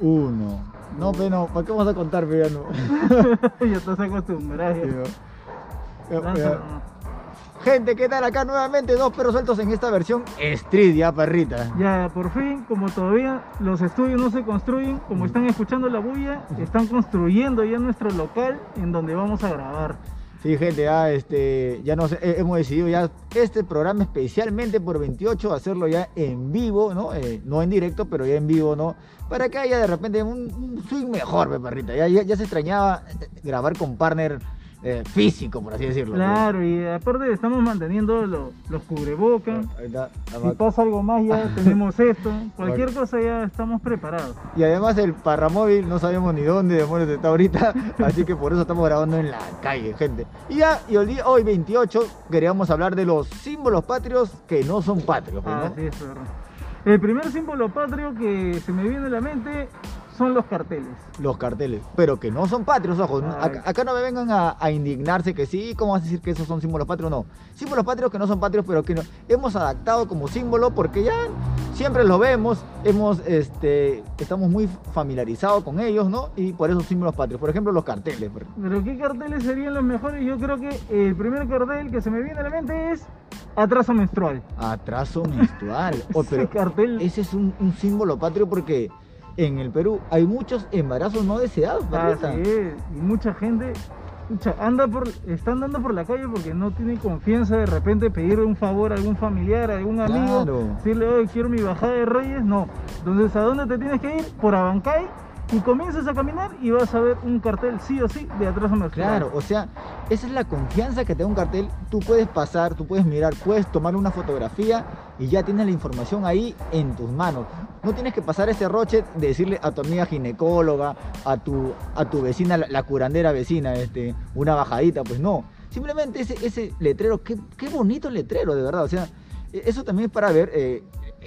Uno. No, pero no, ¿para qué vamos a contar, pe, ya estás acostumbrado. Gente, ¿qué tal? Acá nuevamente dos perros sueltos en esta versión Street, ya, perrita. Ya, por fin, como todavía los estudios no se construyen, como están escuchando la bulla, están construyendo ya nuestro local en donde vamos a grabar. Sí, gente, ya, este, ya nos, he- hemos decidido ya este programa especialmente por 28 hacerlo ya en vivo, ¿no? Eh, no en directo, pero ya en vivo, ¿no? Para que haya de repente un, swing mejor, pe, perrita. Ya se extrañaba eh, grabar con partner eh, físico, por así decirlo. Claro, y aparte estamos manteniendo lo- los cubrebocas. Ahí está, la Si pasa algo más ya tenemos esto. Cualquier cosa ya estamos preparados. Y además el parramóvil no sabemos ni dónde demonios está ahorita, así que por eso estamos grabando en la calle, gente. Y ya, y el día, hoy 28 queríamos hablar de los símbolos patrios que no son patrios, pues, ¿no? Así es, perro. El primer símbolo patrio que se me viene a la mente son los carteles. Los carteles, pero que no son patrios, ojo. Acá, acá no me vengan a, a indignarse que sí, ¿cómo vas a decir que esos son símbolos patrios? No. Símbolos patrios que no son patrios, pero que no- hemos adaptado como símbolo porque ya siempre los vemos, hemos, este, estamos muy familiarizados con ellos, ¿no? Y por eso símbolos patrios. Por ejemplo, los carteles. Pero ¿qué carteles serían los mejores? Yo creo que el primer cartel que se me viene a la mente es atraso menstrual. Atraso menstrual. Oh, Ese pero cartel. ese es un, un símbolo patrio porque en el Perú hay muchos embarazos no deseados. Así es, y mucha gente anda por, está andando por la calle porque no tiene confianza de repente pedirle un favor a algún familiar, a algún amigo, Claro. decirle, oye, quiero mi bajada de reyes, no. Entonces, ¿a dónde te tienes que ir? Por Abancay y comienzas a caminar y vas a ver un cartel sí o sí de atraso menstrual. Claro, o sea, esa es la confianza que te da un cartel. Tú puedes pasar, tú puedes mirar, puedes tomar una fotografía y ya tienes la información ahí en tus manos. No tienes que pasar ese roche de decirle a tu amiga ginecóloga, a tu, a tu vecina, la, la curandera vecina, este, una bajadita, pues no. Simplemente ese, ese letrero, qué, qué bonito letrero, de verdad. O sea, e- eso también es para ver. eh,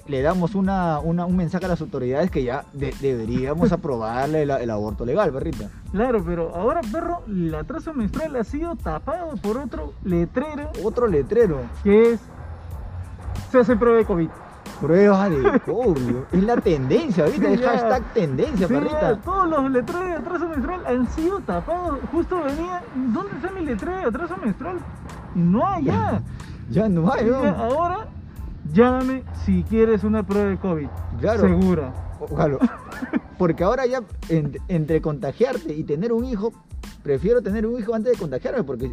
le damos una, una- un mensaje a las autoridades que ya de- deberíamos aprobarle el, el aborto legal, perrita. Claro, pero ahora, perro, el atraso menstrual ha sido tapado por otro letrero Otro letrero. que es se hace prueba de COVID. Prueba de COVID. Es la tendencia ahorita, Sí, es ya. hashtag tendencia, Sí, perrita. todos los letreros de atraso menstrual han sido tapados. Justo venía, ¿dónde está mi letrero de atraso menstrual? No hay ya. Ya no hay, ¿no? Ahora, llámame si quieres una prueba de COVID. Claro. Segura. Claro. Porque ahora ya en- entre contagiarte y tener un hijo, prefiero tener un hijo antes de contagiarme, porque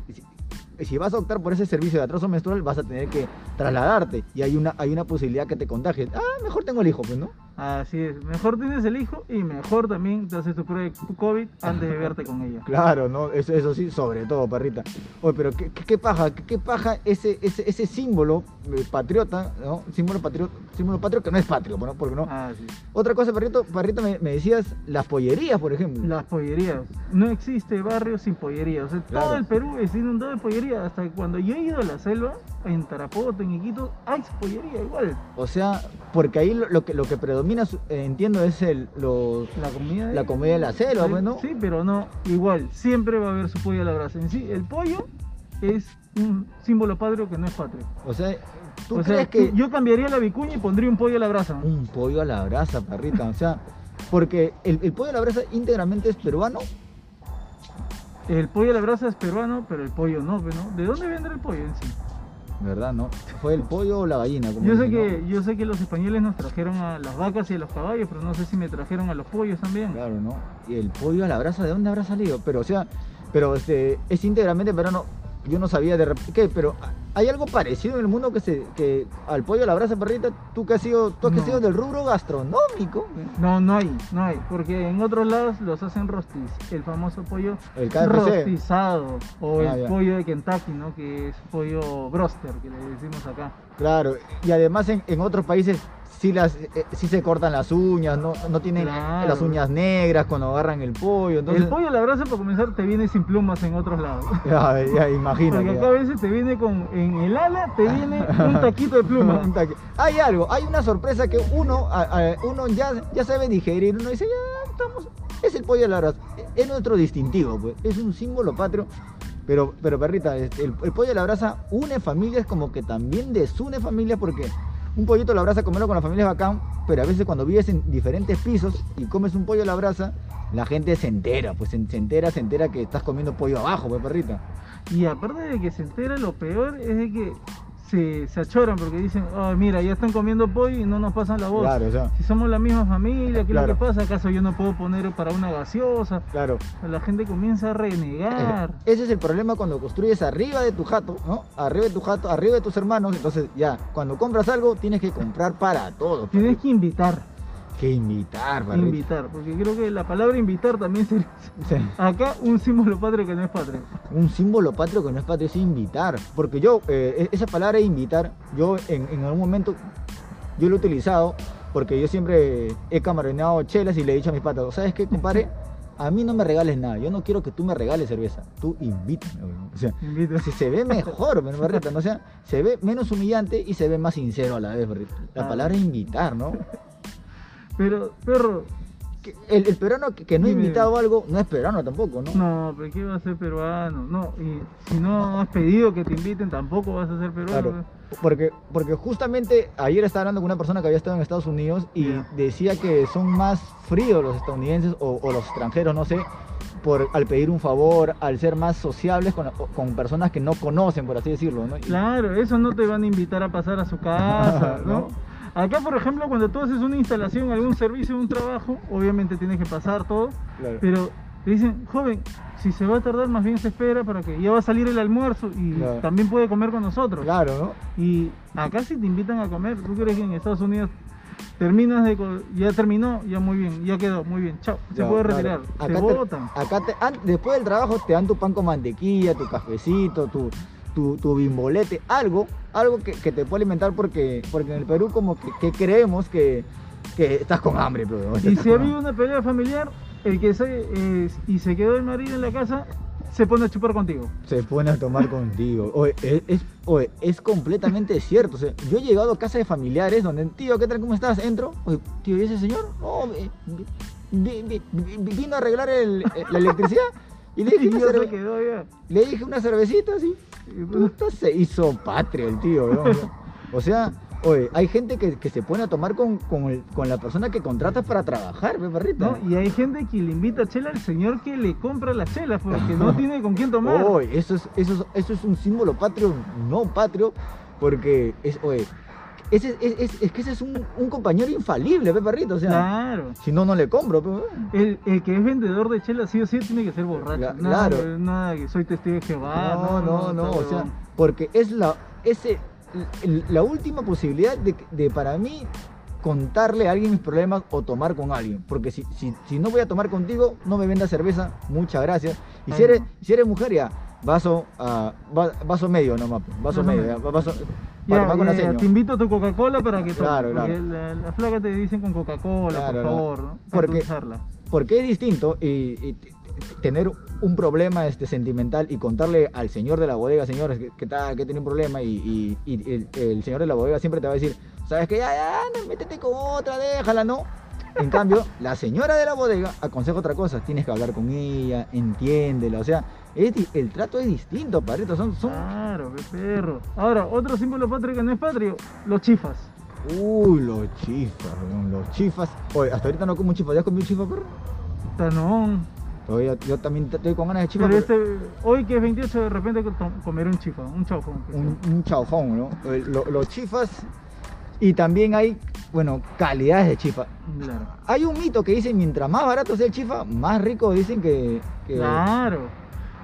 si, si vas a optar por ese servicio de atraso menstrual, vas a tener que trasladarte y hay una, hay una posibilidad que te contagies. Ah, mejor tengo el hijo, pues, ¿no? Así es. Mejor tienes el hijo y mejor también te haces tu prueba de COVID antes de verte con ella. Claro, ¿no? Eso, eso sí, sobre todo, perrita. Oye, pero qué, qué- qué paja, qué, qué paja ese, ese, ese símbolo eh, patriota, ¿no? Símbolo patriota, símbolo patrio que no es patrio, ¿no? Porque no. Así. Otra cosa, perrito, perrito, me, me decías las pollerías, por ejemplo. Las pollerías. No existe barrio sin pollería. O sea, Claro. todo el Perú es inundado de pollería. Hasta cuando yo he ido a la selva, en Tarapoto, en Iquitos, hay pollería igual. O sea, porque ahí lo, lo que, lo que predomina, eh, entiendo, es el, los... La comida de, La comida de la selva, pues, ¿no? Sí, pero no, igual, siempre va a haber su pollo a la brasa. En sí, el pollo es un símbolo patrio que no es patrio. O sea, ¿tú o sea, que yo cambiaría la vicuña y pondría un pollo a la brasa. un pollo a la brasa, perrita? O sea, porque el, el pollo a la brasa íntegramente es peruano. El pollo a la brasa es peruano, pero el pollo no, pues, ¿no? ¿De dónde vendrá el pollo en sí? ¿Verdad, no? ¿Fue el pollo o la gallina? como Yo sé, dicen, que, yo sé que los españoles nos trajeron a las vacas y a los caballos, pero no sé si me trajeron a los pollos también. Claro, ¿no? Y el pollo a la brasa, ¿de dónde habrá salido? Pero, o sea, pero este, es íntegramente peruano. Yo no sabía de repente. ¿Qué? Pero ¿hay algo parecido en el mundo que se que al pollo a la brasa, perrita? Tú que has sido, tú has No. sido del rubro gastronómico. No, no hay, no hay, porque en otros lados los hacen rostis, el famoso pollo El KFC. rostizado o Ah, el ya. pollo de Kentucky, ¿no? Que es pollo broster, que le decimos acá. Claro, y además en, en otros países sí, las, eh, sí se cortan las uñas, no, no tienen Claro. las uñas negras cuando agarran el pollo. Entonces, el pollo la brasa, para comenzar, te viene sin plumas en otros lados. Ya, ya imagino. Porque acá a veces te viene con, en el ala te viene un taquito de pluma. Hay algo, hay una sorpresa que uno, a- a- uno ya, ya sabe digerir, uno dice, ya estamos, es el pollo a la brasa, es nuestro distintivo, pues, es un símbolo patrio. Pero, pero perrita, este, el, el pollo a la brasa une familias como que también desune familias porque un pollito a la brasa, comerlo con la familia es bacán, pero a veces cuando vives en diferentes pisos y comes un pollo a la brasa, la gente se entera, pues se, se entera, se entera que estás comiendo pollo abajo, pues perrita. Y aparte de que se entera, lo peor es de que se, se achoran porque dicen, oh, mira, ya están comiendo pollo y no nos pasan la voz. Claro, o sea, Si somos la misma familia, ¿qué Claro. es lo que pasa? ¿Acaso yo no puedo poner para una gaseosa? claro. La gente comienza a renegar. Ese es el problema cuando construyes arriba de tu jato, ¿no? Arriba de tu jato, arriba de tus hermanos. Entonces, ya, cuando compras algo, tienes que comprar para todos. Tienes que invitar, que invitar, barrita. invitar, porque creo que la palabra invitar también sería Sí. acá un símbolo patrio que no es patrio. Un símbolo patrio que no es patrio es invitar. Porque yo, eh, esa palabra invitar, yo en, en algún momento, yo lo he utilizado porque yo siempre he camaroneado chelas y le he dicho a mis patas, ¿sabes qué, compadre? A mí no me regales nada, yo no quiero que tú me regales cerveza, tú invítame. weón". O sea, si se ve mejor, ¿no, Barrita? ¿no? O sea, se ve menos humillante y se ve más sincero a la vez, Barrita. La Ah. palabra es invitar, ¿no? Pero, perro, El, el peruano que, que no ha invitado algo no es peruano tampoco, ¿no? no, pero ¿qué va a ser peruano? No, y si no has pedido que te inviten, tampoco vas a ser peruano. Claro, porque, porque justamente ayer estaba hablando con una persona que había estado en Estados Unidos y decía que son más fríos los estadounidenses o, o los extranjeros, no sé, por, al pedir un favor, al ser más sociables con, con personas que no conocen, por así decirlo, ¿no? Y- Claro, eso no te van a invitar a pasar a su casa, ¿no? ¿No? Acá, por ejemplo, cuando tú haces una instalación, algún servicio, un trabajo, obviamente tienes que pasar todo, Claro. pero te dicen, joven, si se va a tardar, más bien se espera para que ya va a salir el almuerzo y Claro. también puede comer con nosotros. Claro, ¿no? Y acá si te invitan a comer, ¿tú crees que en Estados Unidos terminas de... ya terminó, ya muy bien, ya quedó, muy bien, chao, se Ya, puede claro. retirar, se Acá te- botan. Acá te- an- después del trabajo te dan tu pan con mantequilla, tu cafecito, tu, tu, tu bimbolete, algo, algo que, que te puede alimentar porque, porque en el Perú como que, que creemos que, que estás con hambre, pero Y si había una pelea familiar, el que se, y se quedó el marido en la casa, se pone a chupar contigo. se pone a tomar contigo. Oye, es, es- oye, es completamente cierto. O sea, yo he llegado a casa de familiares donde, tío, ¿qué tal? ¿Cómo estás? Entro. Oye, tío, ¿y ese señor? Vi- vino a arreglar el- la electricidad. Y le dije, una cerve- quedó le dije una cervecita así. Y pues, Puta, se hizo patria el tío, ¿no? O sea, oye, hay gente que, que se pone a tomar con, con, el- con la persona que contratas para trabajar, ¿ves, perrito? ¿no? Y hay gente que le invita a chela al señor que le compra las chelas porque no tiene con quién tomar. Oye, eso es, eso, es, eso es un símbolo patrio, no patrio, porque es, oye, ese, es, es- es que ese es un, un compañero infalible, ¿ves, perrito? O sea, Claro. si no, no le compro, pues. El, el que es vendedor de chela sí o sí tiene que ser borracho. Nada, claro. Nada, que soy testigo de Jehová. no, no, no, está o sea, porque es la, ese, la última posibilidad de, de para mí contarle a alguien mis problemas o tomar con alguien. Porque si, si, si no voy a tomar contigo, no me vendas cerveza, muchas gracias. Y si eres, no. si eres mujer, ya, vaso, ah, va- vaso medio nomás, pues, vaso Vaso medio, medio. ya, vaso, Ya, para, con ya, la seño. te invito a tu Coca-Cola para que tomes. Claro, porque claro. La, la flaca te dicen con Coca-Cola, Claro, por favor, ¿no? Para Porque-. Porque es distinto y, y t- t- tener un problema este, sentimental y contarle al señor de la bodega, señores, que, que tal, que tiene un problema y, y- y el, el señor de la bodega siempre te va a decir, sabes que ya, ya, no, métete con otra, déjala, ¿no? En cambio, la señora de la bodega aconseja otra cosa, tienes que hablar con ella, entiéndela, o sea, es el trato es distinto, Pareto, son, son... Claro, qué perro. Ahora, otro símbolo patrio que no es patrio, los chifas. Uy, los chifas, los chifas. Oye, hasta ahorita no como un chifa, ¿ya has comido un chifa, perro? Tanón. Todavía, yo también estoy con ganas de chifa. Pero pero- este, hoy que es 28, de repente co- comer un chifa, un chaufón. un, un chaufón, ¿no? Eh, lo- los chifas. Y también hay, bueno, calidades de chifa. Claro. Hay un mito que dice, mientras más barato sea el chifa, más rico dicen que... que- Claro.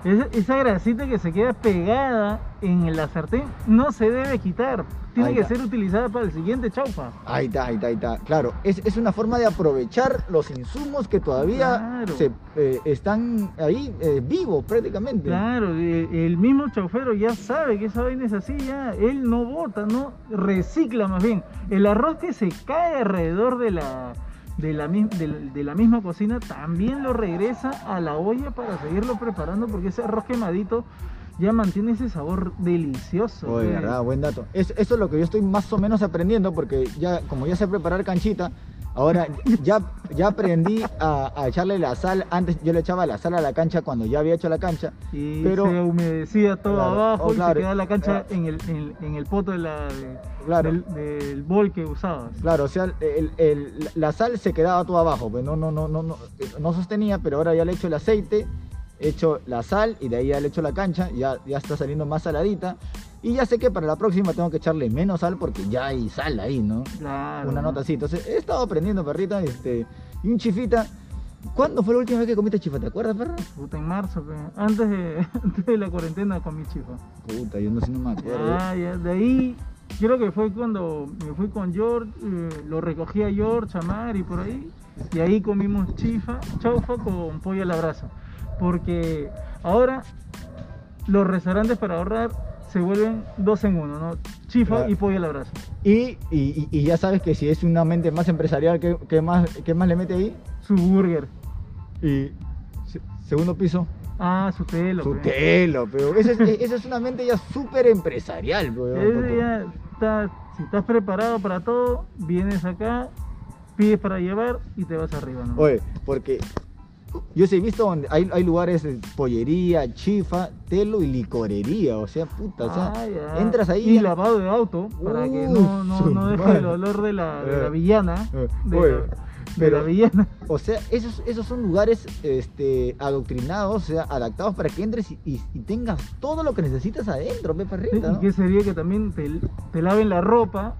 Esa, esa grasita que se queda pegada en la sartén no se debe quitar. Tiene Ahí que está. ser utilizada para el siguiente chaufa. Ahí está, ahí está, ahí está. Claro, es, es una forma de aprovechar los insumos que todavía Claro. se, eh, están ahí eh, vivos prácticamente. Claro, e- el mismo chaufero ya sabe que esa vaina es así, ya. Él no bota, no recicla más bien. El arroz que se cae alrededor de la, de la, de, de la misma cocina también lo regresa a la olla para seguirlo preparando porque ese arroz quemadito ya mantiene ese sabor delicioso. Oye, pues. verdad, buen dato. Es- eso es lo que yo estoy más o menos aprendiendo porque ya, como ya sé preparar canchita, Ahora ya, ya aprendí a, a echarle la sal. Antes yo le echaba la sal a la cancha cuando ya había hecho la cancha. Y Pero- se humedecía todo Claro, abajo oh, y claro, se quedaba la cancha claro. en el, en, en el poto de la, de- Claro. del, del bol que usabas. Claro, o sea, el- el- la sal se quedaba todo abajo, pues no, no, no, no, no, no sostenía, pero ahora ya le echo el aceite, echo la sal y de ahí ya le echo la cancha, ya, ya está saliendo más saladita. Y ya sé que para la próxima tengo que echarle menos sal porque ya hay sal ahí, ¿no? Claro. Una nota así. Entonces he estado aprendiendo, perrita, este, y un chifita. ¿Cuándo fue la última vez que comiste chifa? ¿Te acuerdas, perro? Puta, en marzo, pe. Antes de, antes de la cuarentena comí chifa. Puta, yo no sé, no me acuerdo. Ah, ya, de ahí, creo que fue cuando me fui con George, eh, lo recogí a George, a Mari, por ahí, y ahí comimos chifa, chaufa con pollo a la brasa. Porque ahora los restaurantes para ahorrar se vuelven dos en uno, ¿no? Chifa Claro. y pollo a la brasa. Y, y, ya sabes que si es una mente más empresarial, ¿qué, qué más, qué más le mete ahí? Su burger. Y se- segundo piso. Ah, su telo. Su pe. telo, pero esa es, esa es una mente ya súper empresarial, porque- ya está- si estás preparado para todo, vienes acá, pides para llevar y te vas arriba, ¿no? Oye, porque yo sí he visto donde hay, hay lugares de pollería, chifa, telo y licorería, o sea, puta, o sea, Ah, ya. entras ahí Y lavado de auto para que no, no, deje madre. el olor de la, de la Eh, villana. eh, de pero- o sea, esos, esos son lugares este, adoctrinados, o sea, adaptados para que entres y, y- y tengas todo lo que necesitas adentro, pe perrita, ¿Y qué sería que también te, te laven la ropa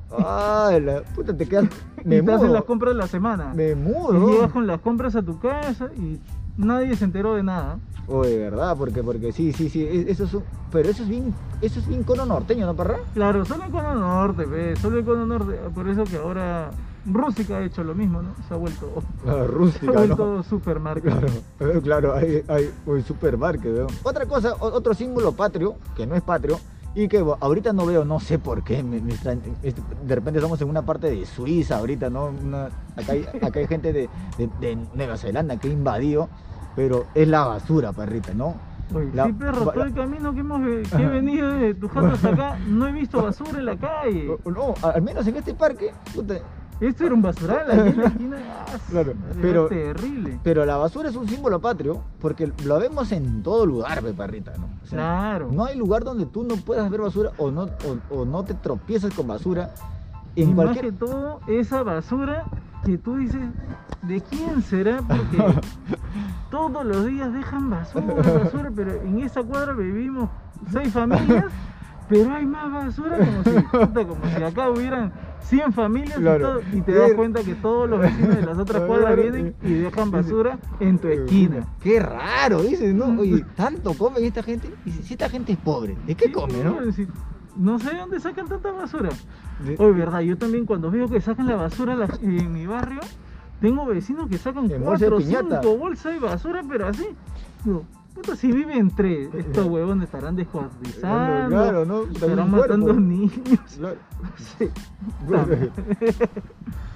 la puta, te quedas, me y te hacen las compras de la semana? me Y mudo. llegas con las compras a tu casa y nadie se enteró de nada. Oye, ¿verdad? Porque, porque sí, sí, sí, e- eso es un- pero eso es bien, eso es bien cono norteño, ¿no, perra? Claro, solo el cono norte, ve, solo el cono norte. Por eso que ahora Rústica ha hecho lo mismo, ¿no? Se ha vuelto, La se ha vuelto supermarket. Claro, eh, claro, hay, hay un supermarket, ¿no? Otra cosa, otro símbolo patrio, que no es patrio, y que ahorita no veo, no sé por qué, me- me extraña- de repente estamos en una parte de Suiza ahorita, ¿no? Una- acá, hay, acá hay gente de, de- de Nueva Zelanda que ha invadido, pero es la basura, perrita, ¿no? Oye, La- sí, perro, todo el camino que, hemos, que he venido de tu hasta acá, no he visto basura en la calle. No, al menos en este parque, puta, Esto era un basural aquí en la esquina. Claro, pero- terrible. pero la basura es un símbolo patrio, porque lo vemos en todo lugar, pe, perrita, ¿no? O sea, Claro. No hay lugar donde tú no puedas ver basura o no, o, o no te tropiezas con basura. y En más cualquier... que todo, esa basura que tú dices, ¿de quién será? Porque todos los días dejan basura, basura, pero en esa cuadra vivimos seis familias, pero hay más basura como si, como si acá hubieran 100 familias y todo- y, te das cuenta que todos los vecinos de las otras cuadras vienen y dejan basura en tu esquina. Qué raro, dices, ¿no? Oye, ¿tanto come esta gente? Dice, si esta gente es pobre, ¿de qué Sí, come, no? No sé de dónde sacan tanta basura. Oye, verdad, yo también cuando veo que sacan la basura la- en mi barrio, tengo vecinos que sacan En cuatro o cinco bolsas de basura, pero así. Digo, puta, si viven tres, estos huevones estarán descuartizando, Claro, ¿no? Estarán matando niños. Claro. Sí.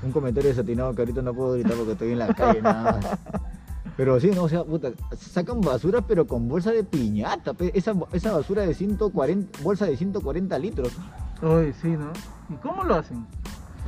Un comentario desatinado que ahorita no puedo gritar porque estoy en la calle nada más. Pero sí, no, o sea, puta, sacan basura pero con bolsa de piñata, pe, esa, esa basura de 140, bolsa de 140 litros. Oye, sí, ¿no? ¿Y cómo lo hacen?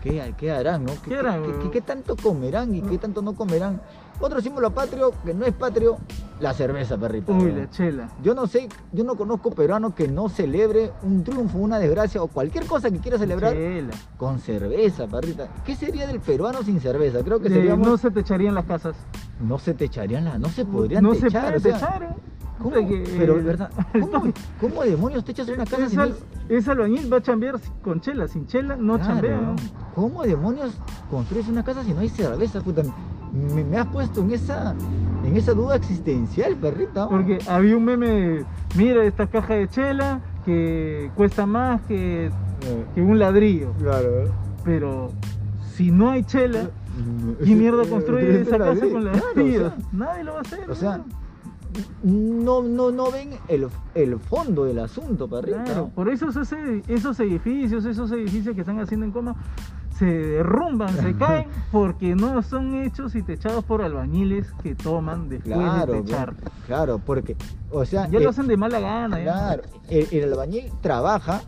¿Qué, qué harán, no? ¿Qué, ¿Qué harán, qué tanto comerán y qué tanto no comerán? Otro símbolo patrio que no es patrio, la cerveza, perrito. Uy, la chela. Yo no sé, yo no conozco peruano que no celebre un triunfo, una desgracia o cualquier cosa que quiera celebrar Chela. con cerveza, perrita. ¿Qué sería del peruano sin cerveza? Creo que Eh, seríamos... no se te echarían las casas. No se te echarían las, no se podrían no se techar, puede o sea, techar, ¿eh? ¿cómo? Puta que, Pero es verdad, ¿cómo, cómo demonios te echas una casa Ese, sin al- ese albañil va a chambear con chela, sin chela no Claro, chambea. ¿no? ¿Cómo demonios construyes una casa si no hay cerveza, puta? Me, me has puesto en esa, en esa duda existencial, perrita. Porque había un meme mira esta caja de chela que cuesta más que, Eh, que un ladrillo. claro. Pero si no hay chela, ¿quién mierda construye esa casa con Claro, o ladrillos? sea, Nadie lo va a hacer. O sea, ¿no? no, no, ven el, el fondo del asunto, perrita. Claro, por eso esos edificios, esos edificios que están haciendo en coma, se derrumban, se caen, porque no son hechos y techados por albañiles que toman después Claro, de bien, techar. claro, porque, o sea, Ya eh, lo hacen de mala gana. ya. Claro, el, el albañil trabaja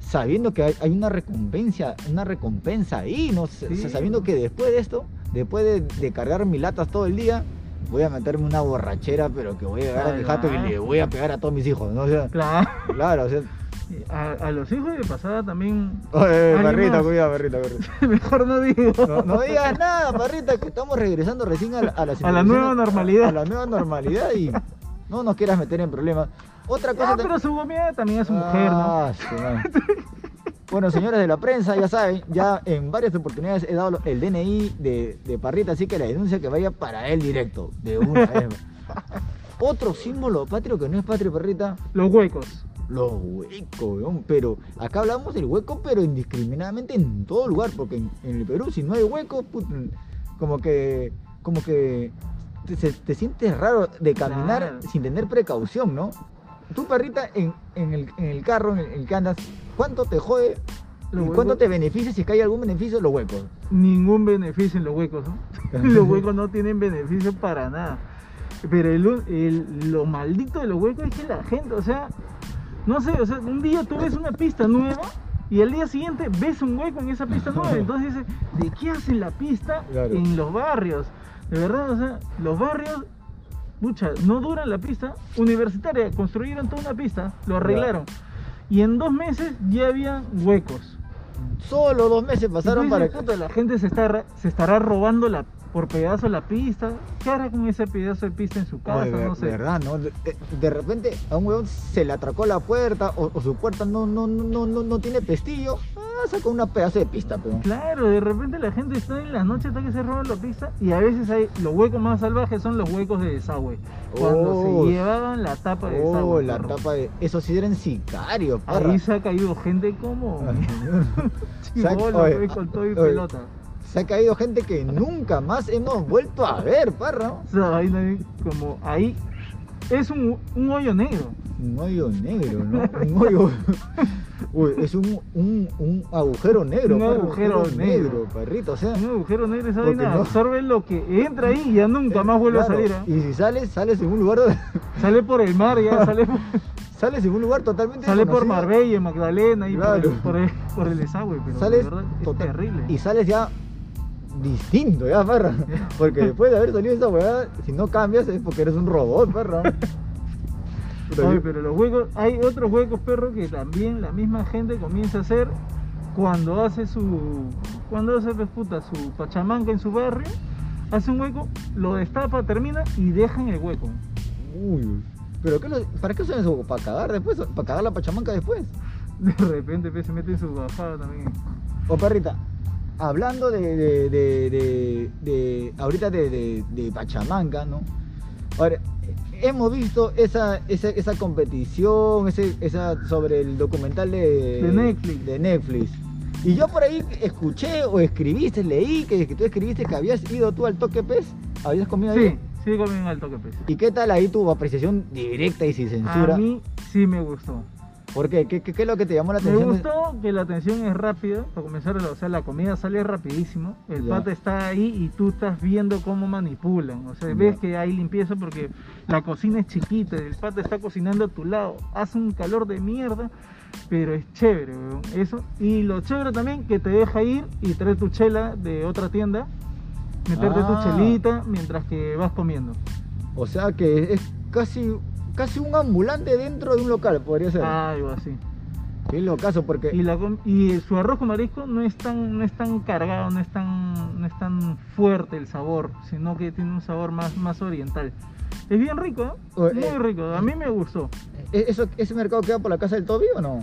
sabiendo que hay, hay una recompensa, una recompensa ahí, ¿no? Sabiendo que después de esto después de, de cargar mis latas todo el día, voy a meterme una borrachera, pero que voy a llegar a mi jato y le voy a pegar a todos mis hijos, ¿no? O sea, Claro. claro, o sea, A, a los hijos de pasada también. Oye, ¿Alguien perrita, cuidado, perrita, perrita. Mejor no digo. No, no digas nada, perrita, que estamos regresando recién a la, a A la nueva normalidad. A la nueva normalidad y no nos quieras meter en problemas. Otra cosa Ah, pero su comida también es su mujer, ¿no? Ah. Bueno, señores de la prensa, ya saben, ya en varias oportunidades he dado el DNI de, de Parrita, así que la denuncia que vaya para él directo, de una vez. Otro símbolo patrio que no es patrio, Parrita, Los huecos. Los huecos, weón. Pero acá hablamos del hueco, pero indiscriminadamente en todo lugar, porque en, en el Perú, si no hay hueco, put- como que, como que te, sientes raro de caminar Claro. sin tener precaución, ¿no? Tú, perrita, en, en el, en el carro en el, en el que andas, ¿cuánto te jode y cuánto huecos- te beneficia si es que hay algún beneficio los huecos? Ningún beneficio en los huecos, ¿no? los huecos no tienen beneficio para nada. Pero el, u- el- lo maldito de los huecos es que la gente, o sea, no sé, o sea, un día tú ves una pista nueva y al día siguiente ves un hueco en esa pista nueva. Entonces dices, ¿de qué hacen la pista Claro. en los barrios? De verdad, o sea, los barrios, mucha, no duran la pista. Universitaria, construyeron toda una pista, lo arreglaron. Y en dos meses ya había huecos. Solo dos meses pasaron Entonces, para puta, la gente se, está, se estará robando la, por pedazo la pista. ¿Qué hará con ese pedazo de pista en su casa? No sé. verdad, ¿no? De, de- de repente a un huevón se le atracó la puerta o, o su puerta no, no, no, no, no, tiene pestillo. Ah, sacó una pedazo de pista, pero. Claro, de repente la gente está en la noche hasta que se roba la pista y a veces hay los huecos más salvajes son los huecos de desagüe. Cuando Oh. se llevaban la tapa de Oh, desagüe. la perro. tapa de. Esos sí eran sicarios. Ahí se ha caído gente como chibolo, Oye, con todo y oye. pelota. Se ha caído gente que nunca más hemos vuelto a ver, parra. Esa vaina como ahí es un, un hoyo negro. Un hoyo negro, ¿no? Un hoyo. Uy, es un, un, un agujero negro, Un parra, agujero negro. perrito. O sea, Un agujero negro esa vaina no- absorbe lo que entra ahí y ya nunca más vuelve claro, a salir. ¿ah? Y si sales, sales en un lugar donde- Sale por el mar, ya sale por, sales en un lugar totalmente sale por. Marbella, Magdalena y por, el, por, el, por el desagüe, pero sales verdad es total- terrible. y sales ya distinto ya perra porque después de haber salido esa weá si no cambias es porque eres un robot perra Oye, yo- pero los huecos, hay otros huecos, perro, que también la misma gente comienza a hacer cuando hace su, cuando hace, pues, puta, su pachamanca en su barrio, hace un hueco, lo destapa, termina y deja en el hueco. uy, pero qué lo- para qué usan eso para cagar después para cagar la pachamanca después De repente pues, se mete en su bajada también. o perrita hablando de de, de, ahorita de, pachamanca no ahora hemos visto esa, esa, esa competición ese, esa sobre el documental de, De Netflix. de Netflix. Y yo por ahí escuché o escribiste, leí que, que tú escribiste que habías ido tú al toque pez, habías comido Sí, ahí. sí comen en alto que pez. ¿Y qué tal ahí tu apreciación directa y sin censura? A mí sí me gustó. ¿Por qué? ¿Qué, qué, qué es lo que te llamó la Me atención? gustó que la atención es rápida, para comenzar, o sea, la comida sale rapidísimo, el Ya. pata está ahí y tú estás viendo cómo manipulan, o sea, Ya. ves que hay limpieza porque la cocina es chiquita, el pata está cocinando a tu lado, hace un calor de mierda, pero es chévere, weón, eso, y lo chévere también que te deja ir y traer tu chela de otra tienda, meterte Ah. tu chelita mientras que vas comiendo. O sea que es casi, casi un ambulante dentro de un local, podría ser. Algo así. Qué locazo, porque... Y, la y su arroz con marisco no es tan, no es tan cargado, no es tan, no es tan fuerte el sabor, sino que tiene un sabor más, más oriental. Es bien rico, ¿eh? O- muy eh, rico. A mí me gustó. ¿e- ¿Eso, ¿Ese mercado queda por la casa del Toby o no?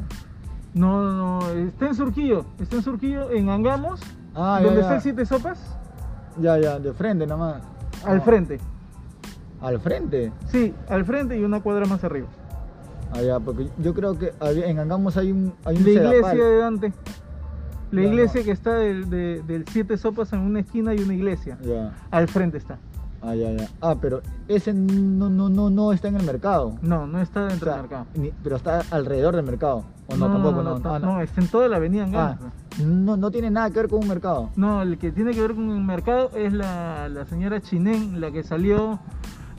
No, no, no, está en Surquillo, está en Surquillo, en Angamos, Ah, ya, donde ya. está el Siete Sopas, Ya, ya, de frente nomás. al Ah, frente. Al frente. Sí, al frente y una cuadra más arriba. Ah, ya, porque yo creo que en Angamos hay un, hay un La iglesia de Dante. La Ya, iglesia no. que está del, de- del Siete Sopas en una esquina y una iglesia. Ya. Al frente está. Ah, ya, ya. Ah, pero ese no, no, no, no está en el mercado. No, no está O dentro sea, del mercado. ni- pero está alrededor del mercado. O no, tampoco, no. No, Ah, no, está en toda la avenida Ah, Angamos. no, no tiene nada que ver con un mercado. No, el que tiene que ver con el mercado es la, la señora Chinén, la que salió,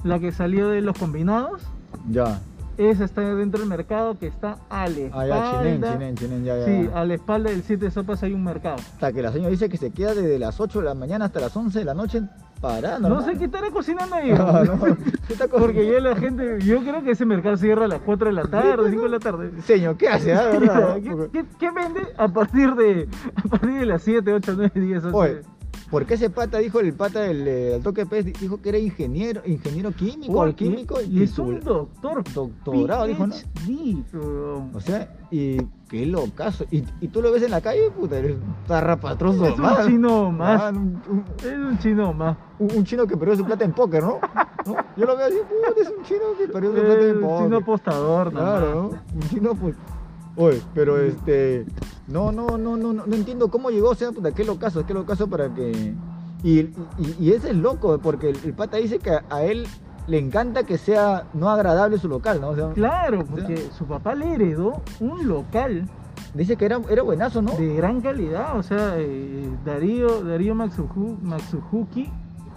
la que salió de los combinados. Ya. Esa está dentro del mercado que está a la Ah, espalda. ya, Chinen, Chinen, Chinen, ya, ya. Sí, a la espalda del 7 sopas hay un mercado. Hasta que la señora dice que se queda desde las 8 de la mañana hasta las 11 de la noche parando. No sé qué estará cocinando ahí. No, no. ¿Qué está Porque ya la gente, yo creo que ese mercado cierra a las 4 de la tarde, 5 de la tarde. Señor, ¿qué hace? ah? ¿Qué, qué, qué vende a partir de a partir de las 7, 8, 9, 10, 11? Oye, ¿por qué ese pata dijo, el pata del, del toque pez, dijo que era ingeniero, ingeniero químico, químico? y, es un doctor. doctorado, dijo, ¿no? Weón. O sea, y qué locazo. Y, y tú lo ves en la calle, puta, eres tarrapatroso. Es un chino más. Un, un- Es un chino más. un- un chino que perdió su plata en póker, ¿no? ¿No? Yo lo veo así, puta, es un chino que perdió su plata en un póker. chino apostador, Claro, ¿no? Un chino, pues. Oye, pero este. No, no, no, no, no, no entiendo cómo llegó, o sea, puta, qué locazo, qué locazo para que. Y, ese es loco, porque el, pata dice que a, él le encanta que sea no agradable su local, ¿no? Claro, porque su papá le heredó un local dice que era, era buenazo, ¿no? de gran calidad. O sea, eh, Darío, Darío Matsuhuki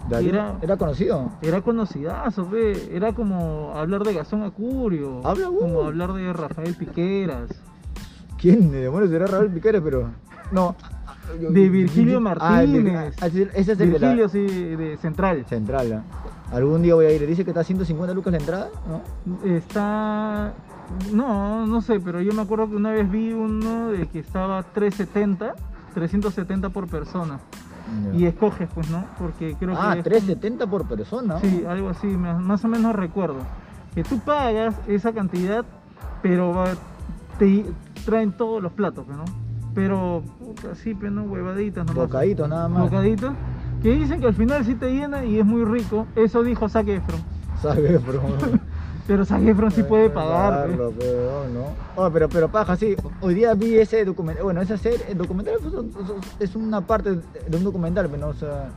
Darío, era- era conocido. era conocidazo, fe. era como hablar de Gastón Acurio, Habla, uh. como hablar de Rafael Piqueras. ¿Quién de demonios será Raúl Piqueras? Pero. No. De Virgilio Ah, de- Martínez. ah, ese es el de la- Virgilio, sí, de Central. Central. ¿ah? Algún día voy a ir. Dice que está a 150 lucas la entrada, ¿no? Está. No, no sé, pero yo me acuerdo que una vez vi uno de que estaba 370, 370 por persona. Y escoges, pues, ¿no? Porque creo ah, que. es 370 por persona. Sí, algo así, más, o menos recuerdo. Que tú pagas esa cantidad, pero va- te traen todos los platos, pues, ¿no? Pero, puta, sí, pero no, huevaditas nomás. Bocaditos nada más. Bocaditos. Que dicen que al final sí te llena y es muy rico. Eso dijo Zac Efron. Pero Zac Efron sí puede pagar. pues. Pagarlo, pero no. Oh, pero, pero paja, sí. Hoy día vi ese documental. Bueno, esa serie, el documental pues, es una parte de un documental, pero no, o sea,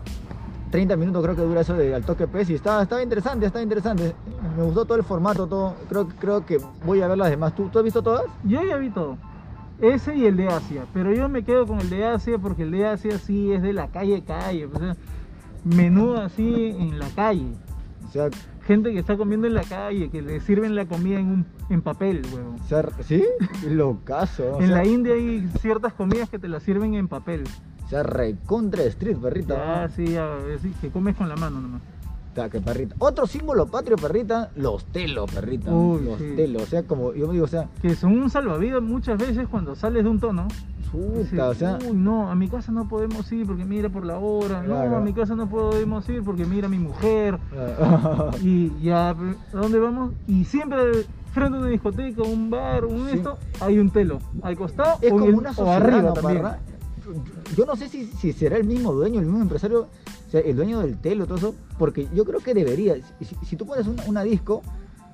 30 minutos creo que dura eso de Al Toque Pez y estaba, estaba interesante, estaba interesante. Me gustó todo el formato, todo. Creo, creo que voy a ver las demás. ¿Tú, ¿Tú has visto todas? Yo ya vi todo. Ese y el de Asia. Pero yo me quedo con el de Asia porque el de Asia sí es de la calle calle. O sea, menú así en la calle. O sea, Gente que está comiendo en la calle, que le sirven la comida en, un, en papel, o sea, ¿sí? Locazo. O En sea, la India hay ciertas comidas que te las sirven en papel. O sea, recontra street, perrita. Ya, sí, sí, que comes con la mano nomás. Que perrita. Otro símbolo patrio, perrita, los telos, perrita. Uy, los sí. telos. O sea, como yo digo, o sea, Que son un salvavidas muchas veces cuando sales de un tono. Puta, o sea. Uy, no, a mi casa no podemos ir porque mira por la hora. Claro. No, a mi casa no podemos ir porque mira mi mujer. ah, Y ya, ¿a dónde vamos? Y siempre frente a una discoteca, un bar, un Sí. esto, hay un telo. Al costado es o, como el- una o arriba ¿no, también. Yo- no sé si, si será el mismo dueño, el mismo empresario, o sea, el dueño del telo, todo eso, porque yo creo que debería. Si, si tú pones una, una disco,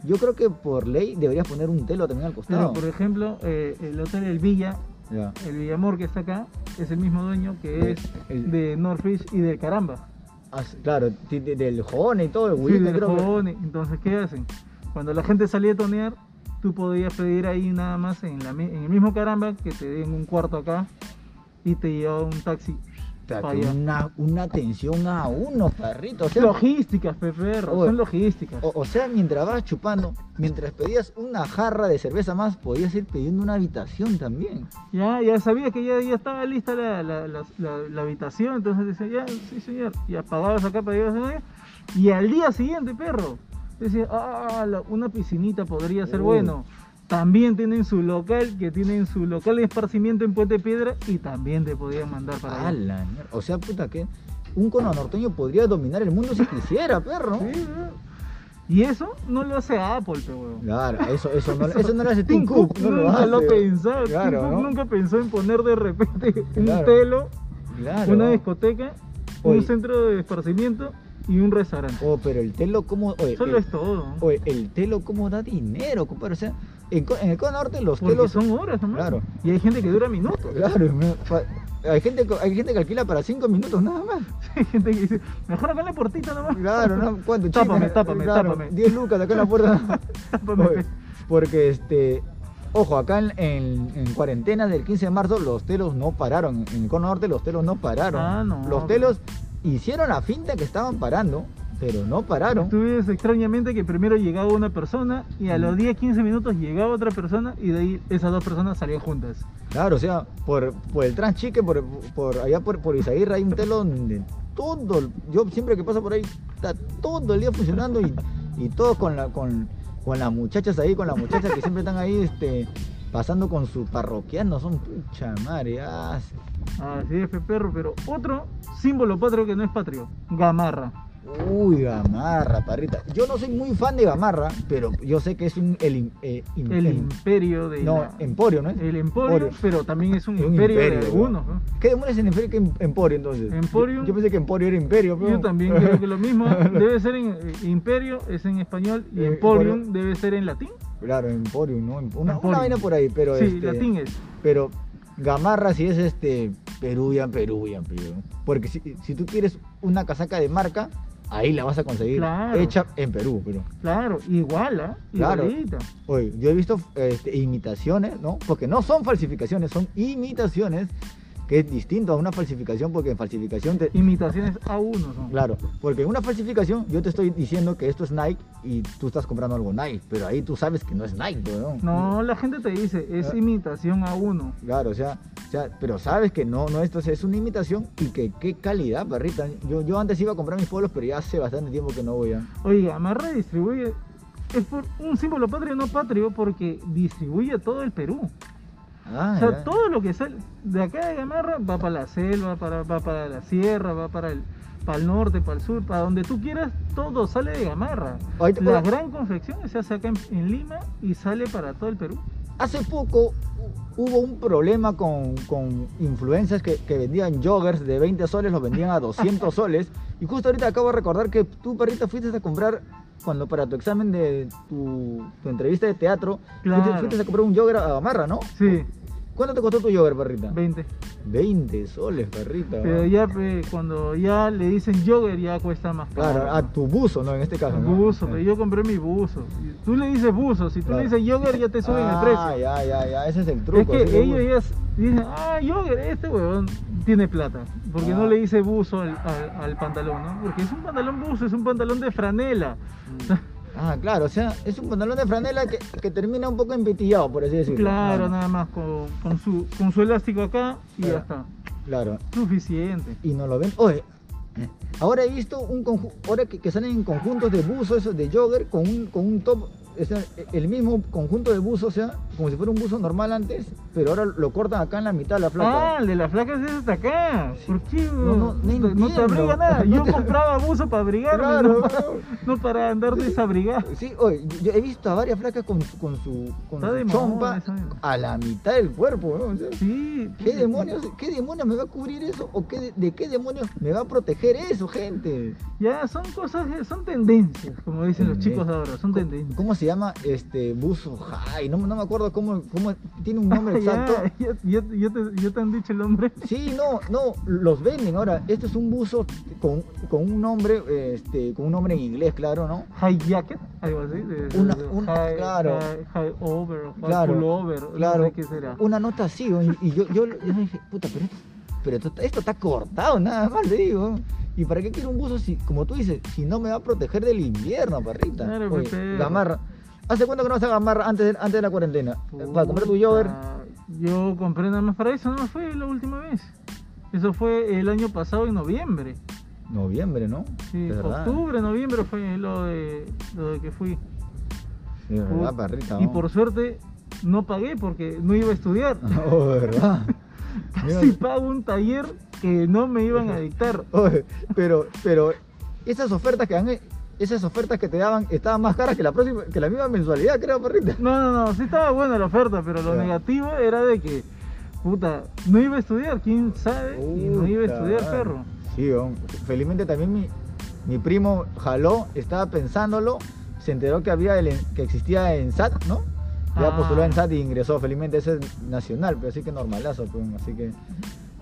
yo creo que por ley deberías poner un telo también al Claro, costado. por ejemplo, eh, el hotel El Villa, El Villamor que está acá, es el mismo dueño que es El- de Northfish y del Caramba. Ah, claro, de- de- del Jone y todo, el Sí, del creo que- Jobone. Entonces, ¿qué hacen? Cuando la gente salía a tonear, tú podías pedir ahí nada más en, la, en el mismo Caramba que te den un cuarto acá y te llevaba un taxi. O sea, pa' que allá. una, una atención a uno, perrito. O sea, Logísticas, Peperro, Oye. son logísticas. O, o sea, mientras vas chupando, mientras pedías una jarra de cerveza más, podías ir pidiendo una habitación también. Ya, ya sabía que ya, ya estaba lista la, la, la, habitación, entonces decía, ya, sí señor, y apagabas acá, pagabas acá, y al día siguiente, perro, decía, ah, una piscinita podría ser Uy. bueno. También tienen su local, que tienen su local de esparcimiento en Puente Piedra, y también te podían mandar para allá. la. O sea, puta, que un cono norteño podría dominar el mundo si quisiera, perro. Sí. Y eso no lo hace Apple, pe huevón. Claro, eso, eso, no, eso no lo hace Tim Tim Cook. no nunca hace. lo pensó, Tim Cook ¿no? nunca pensó en poner de repente un Claro. telo Claro. una discoteca, Oye. un centro de esparcimiento y un restaurante. Oh, pero el telo, ¿cómo? Oye, Solo el, es todo. oye, el telo, ¿cómo da dinero, compadre? O sea, en, el cono norte los Porque telos. son horas nomás. Claro. Y hay gente que dura minutos. Claro, hay gente, hay gente que alquila para cinco minutos nada más. Hay gente que dice, mejor acá en la puertita nomás. Claro, ¿no? ¿Cuánto? Tápame, tápame, Claro, tápame. 10 lucas acá en la puerta. Tápame. Oye, porque este. Ojo, acá en, en- en cuarentena del 15 de marzo los telos no pararon. En el cono norte los telos no pararon. Ah, no. Los telos hicieron la finta que estaban parando, pero no pararon. Tú ves extrañamente que primero llegaba una persona y a los 10, 15 minutos llegaba otra persona y de ahí esas dos personas salían juntas. Claro, o sea, por, por el Transchique, por, por allá por, por Izaguirre hay un donde todo, yo siempre que paso por ahí, está todo el día funcionando y, y todos con, la, con, con las muchachas ahí, con las muchachas que siempre están ahí este, pasando con su parroquiano, son pucha madre, ah, Así es, pe perro, pero otro símbolo patrio que no es patrio, gamarra. Uy, Gamarra, parrita. Yo no soy muy fan de Gamarra, pero yo sé que es un el, eh, im- El em- imperio de no, la- Emporio, ¿no es? el emporio, Emporio. pero también es un, Es un imperio, de algunos. ¿no? ¿Qué demonios significa que em- Emporio entonces? Emporium. Yo, yo pensé que Emporio era imperio, pero... Yo también creo que lo mismo debe ser en eh, imperio, es en español, y Eh, emporium Emporio. debe ser en latín. Claro, Emporium, ¿no? Una, una Emporium. vaina por ahí, pero sí, este, latín es. Pero Gamarra sí es este Peruvian, Peruvian, Peruvian. Porque si, si tú quieres una casaca de marca, ahí la vas a conseguir Claro. hecha en Perú, pero... Claro, igual, ¿ah? Claro. Oye, yo he visto este, imitaciones, ¿no? Porque no son falsificaciones, son imitaciones, que es distinto a una falsificación, porque en falsificación te... Imitaciones A1 son. Claro, porque en una falsificación yo te estoy diciendo que esto es Nike y tú estás comprando algo Nike, pero ahí tú sabes que no es Nike, ¿no? No, la gente te dice, es Ah. imitación A1. Claro, o sea, o sea, pero sabes que no, no, esto es una imitación y que qué calidad, perrita. Yo, yo antes iba a comprar mis polos, pero ya hace bastante tiempo que no voy a... Oye, Gamarra distribuye, es por un símbolo patrio no patrio porque distribuye todo el Perú. Ah, O sea, ya. todo lo que sale de acá de Gamarra va para la selva, para, va para la sierra, va para el, para el norte, para el sur, para donde tú quieras, todo sale de Gamarra. La ahora- gran confección se hace acá en, en Lima y sale para todo el Perú. Hace poco hubo un problema con, con influencers que, que vendían joggers de 20 soles, los vendían a 200 soles. Y justo ahorita acabo de recordar que tú, perrita, fuiste a comprar, cuando para tu examen de tu, tu entrevista de teatro, fuiste, Claro. fuiste a comprar un jogger a Gamarra, ¿no? Sí, ¿Cuánto te costó tu jogger, perrita? 20. 20 soles, perrita. Pero ya pe, cuando ya le dicen jogger ya cuesta más Claro, caro. a tu buzo, ¿no? En este caso. ¿no? Buzo, pero yo compré mi buzo. Tú le dices buzo, si tú Claro. le dices jogger ya te suben ah, el precio. ya, ya, ya, ese es el truco. Es que ellos ya dicen, ah, jogger, este huevón tiene plata. Porque Ah. no le dice buzo al, al- al pantalón, ¿no? Porque es un pantalón buzo, es un pantalón de franela. Ah, claro, o sea, es un pantalón de franela que, que termina un poco empetillado, por así decirlo. Claro, Ah, nada más con, con su, con su elástico acá y ya está. Claro, Suficiente. y no lo ven. Oye, ahora he visto un conju- ahora que, que salen en conjuntos de buzo, esos de jogger, con un, con un top, sea, el mismo conjunto de buzo, o sea, como si fuera un buzo normal antes, pero ahora lo cortan acá en la mitad de la flaca. Ah, el de las flacas es hasta acá. ¿Por qué? No, no, no te abriga nada. Yo te- compraba buzo para abrigarme, Claro, no, para, andar desabrigado. Sí, oye, yo- he visto a varias flacas con, con su, con su chompa a la mitad del cuerpo, ¿no? O sea, Sí. ¿Qué demonios, ¿Qué demonios me va a cubrir eso? ¿O qué de, de qué demonios me va a proteger eso, gente? Ya son cosas, son tendencias, como dicen los chicos de ahora, son ¿Cómo- tendencias. ¿Cómo se llama este buzo high? No, no me acuerdo cómo, cómo tiene un nombre exacto. ya, ya, ya te, ya te han dicho el nombre. Sí, no, no, los venden ahora. Este es un buzo con, con un nombre, este, con un nombre en inglés, claro, ¿no? High jacket, algo así. de- Una- de- un- high, claro. High, high over, Claro, pullover, claro. no sé qué será. Una nota así, y, y yo, yo, yo dije, puta, pero esto, pero esto, esto está cortado, nada más le digo. ¿Y para qué quiero un buzo si, como tú dices, si no me va a proteger del invierno, perrita? Claro, Oye, pues, gamarra. ¿Hace cuánto que no vas a gamarra antes de, antes de la cuarentena? Para comprar tu. Puta, Yo compré nada más para eso, no fue la última vez. Eso fue el año pasado en noviembre. Noviembre, ¿no? Sí, octubre, noviembre fue lo de, lo de que fui. De verdad, perrita. Y por suerte no pagué porque no iba a estudiar. Oh, verdad. Casi pago un taller que no me iban a dictar. Oye, pero, pero esas ofertas que dan, esas ofertas que te daban estaban más caras que la próxima, que la misma mensualidad, creo, perrita. No, no, no, sí estaba buena la oferta, pero lo negativo era de que, puta, no iba a estudiar, quién sabe, y no iba a estudiar, perro. Sí, weón. felizmente también mi, mi primo jaló, estaba pensándolo, se enteró que había el, que existía en SAT, ¿no? Ya Ah. postuló en SAT y ingresó, felizmente ese es nacional, pero así que normalazo, pues, así que...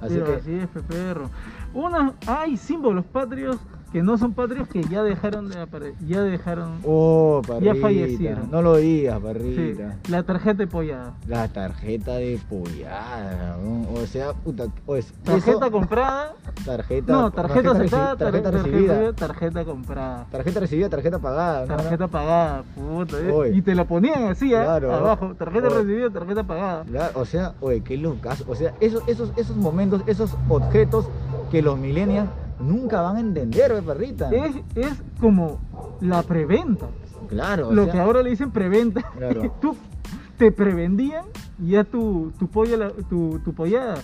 Así Pero que así es, pe, perro. Una, hay símbolos patrios que no son patrios que ya dejaron de aparecer, ya dejaron Oh, parrita. fallecieron. No lo digas, sí, parrita. la tarjeta apoyada. La tarjeta de pollada, ¿no? o sea, puta, pues, Tarjeta eso- comprada, tarjeta, no, tarjeta aceptada, tarjeta, tarjeta, recibida, tarjeta, tarjeta comprada. tarjeta recibida, tarjeta pagada, ¿no? Tarjeta pagada, puta, ¿eh? Oye. y te la ponían así, ¿ah? Claro. abajo, tarjeta Oye. recibida, tarjeta pagada. Claro, o sea, oye, qué locazo. O sea, esos, esos, esos momentos, esos objetos que los millennials nunca van a entender, ¿ve, perrita. Es, es como la preventa, Claro, o lo sea, que ahora le dicen preventa. Claro. Tú te prevendían y ya tu, tu, polla, la- tu, tu pollada.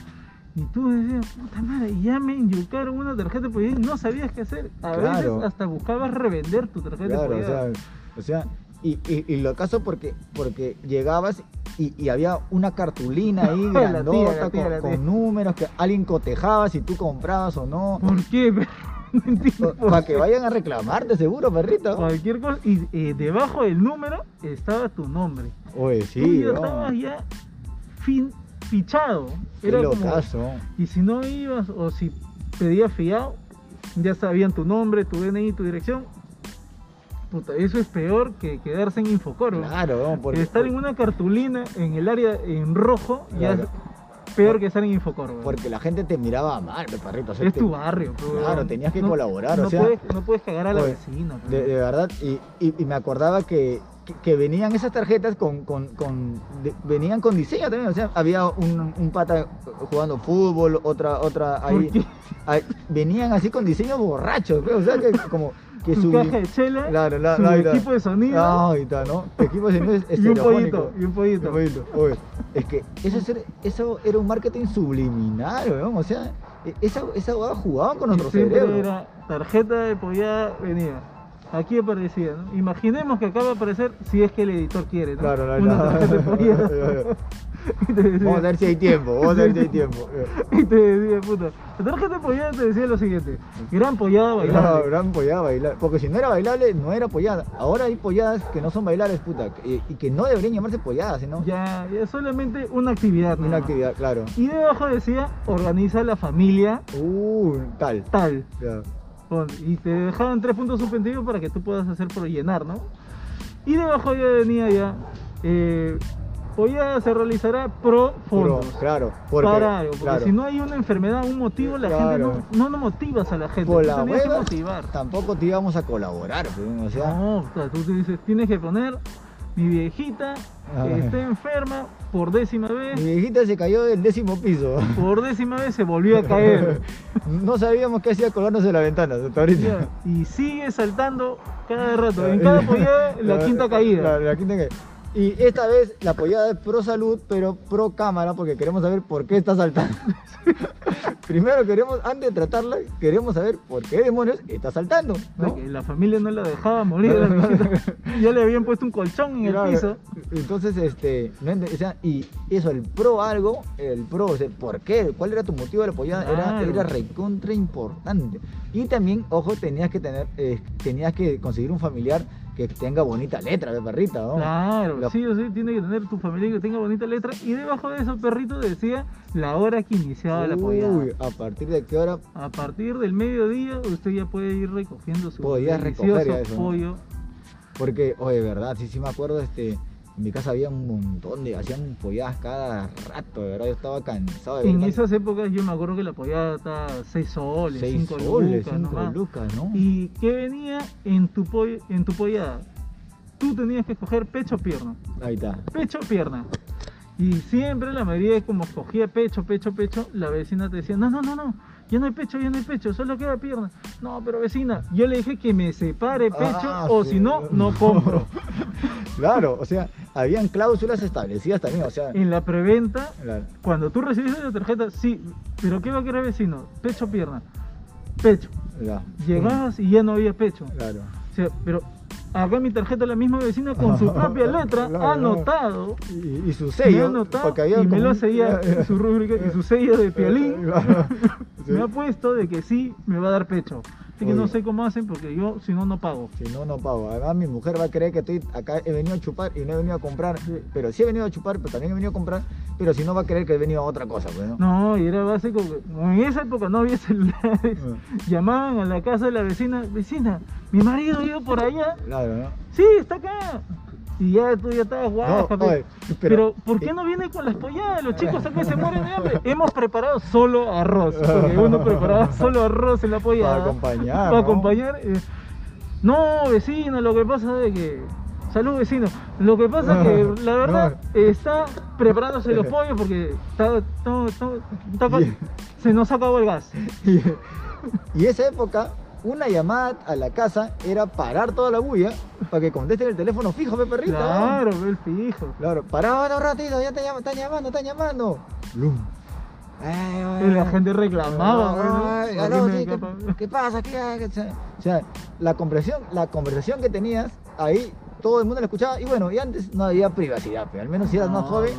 Y tú decías, puta madre, ya me inyucaron una tarjeta y no sabías qué hacer. A Claro. veces hasta buscabas revender tu tarjeta claro, de o sea, o sea, y, y, y lo caso porque, porque llegabas y, y había una cartulina ahí La tía, grandota la tía, con, la con tía. números que alguien cotejaba si tú comprabas o no. ¿Por qué? No Para que vayan a reclamarte, seguro, perrito. Cualquier cosa. Y eh, debajo del número estaba tu nombre. Oye, sí, ya ¿no? estabas ya fin, fichado. Qué Era como, locazo. y si no ibas o si pedías fiado, ya sabían tu nombre, tu DNI, tu dirección. Puta, eso es peor que quedarse en Infocoro. Claro, ¿no? porque, estar en una cartulina en el área en rojo ya es peor que estar en Infocoro. weón. porque la gente te miraba mal, pe, perrito. o sea, es te- tu barrio. pues, Claro, tenías que No- colaborar, o sea- Puedes, no puedes cagar a la Oye, vecina. pues. De, de verdad, y, y- y me acordaba que, que, que venían esas tarjetas con, con, con- de- venían con diseño también, o sea, había un, un pata jugando fútbol, otra, otra ¿Por ahí, venían así con diseños borrachos, pe, o sea, que como que Su caja de chela, Claro, la- su está. equipo de sonido Ahí está, ¿no? Equipo de sonido es y un pollito. Y un pollito. Un pollito, oye, es que eso, ser- eso era un marketing subliminal, weón, o sea, e- esa, esa jugaban con nuestro cerebro. era tarjeta de pollada venía. Aquí aparecía, ¿no? Imaginemos que acaba de aparecer si es que el editor quiere, ¿no? Claro, no, Una no. de decía, Vamos a ver si hay tiempo, vamos a ver si hay tiempo. y te decía, puta, la tarjeta de pollada te decía lo siguiente, gran pollada No, bailable. gran pollada bailar. Porque si no era bailable, no era pollada. Ahora hay polladas que no son bailables, puta. Y, y que no deberían llamarse polladas, sino Ya, ya solamente una actividad. una actividad, claro. Y debajo decía, organiza la familia Uh, tal. tal. Pon- Y te dejaban tres puntos suspensivos para que tú puedas hacer por llenar, ¿no? Y debajo ya venía ya, eh, pollada se realizará pro fondos. Pero, claro, porque, para algo, porque claro, si no hay una enfermedad, un motivo, la Claro. gente no, no, motivas a la gente. por la tenías que hueva, motivar. tampoco te íbamos a colaborar, pues, o sea, No, o sea, tú te dices, tienes que poner mi viejita Ah. está enferma por décima mi vez, viejita se cayó del décimo piso. por décima vez se volvió a caer. No sabíamos qué hacía colgándose de la ventana hasta ahorita. Y sigue saltando cada rato. En cada pollada, la quinta caída. La, la quinta caída. Y esta vez la apoyada es pro salud, pero pro cámara, porque queremos saber por qué está saltando. Primero queremos, antes de tratarla, queremos saber por qué demonios está saltando. ¿no? que la familia no la dejaba morir. ya le habían puesto un colchón en Claro, el piso. Entonces, este, no ent- o sea, y eso, el pro algo, el pro, o sea, ¿por qué? ¿Cuál era tu motivo de la apoyada? Era, era recontra importante. Y también, ojo, tenías que tener, eh, tenías que conseguir un familiar que tenga bonita letra, de perrita, ¿no? Claro, La- sí o sí, tiene que tener tu familia que tenga bonita letra. Y debajo de eso, perrito decía la hora que iniciaba la pollada. Uy, a partir de qué hora A partir del mediodía, usted ya puede ir recogiendo su Podías recoger eso, pollo. Porque, oye, verdad, sí, sí me acuerdo, este, en mi casa había un montón de, hacían polladas cada rato, de verdad, yo estaba cansado de En esas épocas yo me acuerdo que la pollada estaba 6 soles, seis 5 soles, lucas cinco nomás. lucas, ¿no? Y que venía en tu, poll- en tu pollada. Tú tenías que escoger pecho o pierna. Ahí está. Pecho o pierna. Y siempre la mayoría como escogía pecho, pecho, pecho, la vecina te decía, no, no, no, no, ya no hay pecho, ya no hay pecho, solo queda pierna. No, pero vecina, yo le dije que me separe pecho Ah, o sí. si no, no compro. Claro, o sea, habían cláusulas establecidas también, o sea, En la preventa, claro, cuando tú recibiste la tarjeta, sí, pero ¿qué va a querer vecino? Pecho o pierna. Pecho. ya. Llegabas y ya no había pecho. Claro. O sea, pero acá mi tarjeta la misma vecina con su propia letra Claro, ha anotado. Y, y su me ha sello, anotado porque había y me como lo un- seguía en su rúbrica y su sello de piolín. Claro. Sí. Me ha puesto de que sí me va a dar pecho. Así que no Oye. sé cómo hacen porque yo, si no, no pago. Si no, no pago. Además, mi mujer va a creer que estoy acá, he venido a chupar y no he venido a comprar. Sí. Pero sí he venido a chupar, pero también he venido a comprar. Pero si no, va a creer que he venido a otra cosa, pues, ¿no? No, y era básico. En esa época no había celulares. Llamaban a la casa de la vecina, vecina, mi marido ido por allá. Claro, ¿no? Sí, está acá. Y ya tú ya estabas guapo. No, oye, pero, pero- ¿por qué no viene con las polladas? Los chicos acá se mueren de hambre. Hemos preparado solo arroz. Porque uno preparaba solo arroz en la pollada. Para acompañar, Para ¿no? acompañar. eh, No, vecino, lo que pasa es que. Salud, vecino. Lo que pasa es que la verdad está preparándose los pollos porque está, está- está- está ca- Yeah. se nos acabó el gas. Y esa época, una llamada a la casa era parar toda la bulla para que contesten el teléfono fijo, pe perrita. ¿no? Claro, el fijo. Claro, pará un ratito, ya te llaman, están llamando, están llamando. Blum. Ay, ay, Y la gente reclamaba. Ay, ¿no? ay, ¿Por aló, qué sí, ¿qué, qué pasa? ¿Qué hay? O sea, la conversación, la conversación que tenías ahí, todo el mundo la escuchaba. Y bueno, y antes no había privacidad, pero al menos si eras más joven.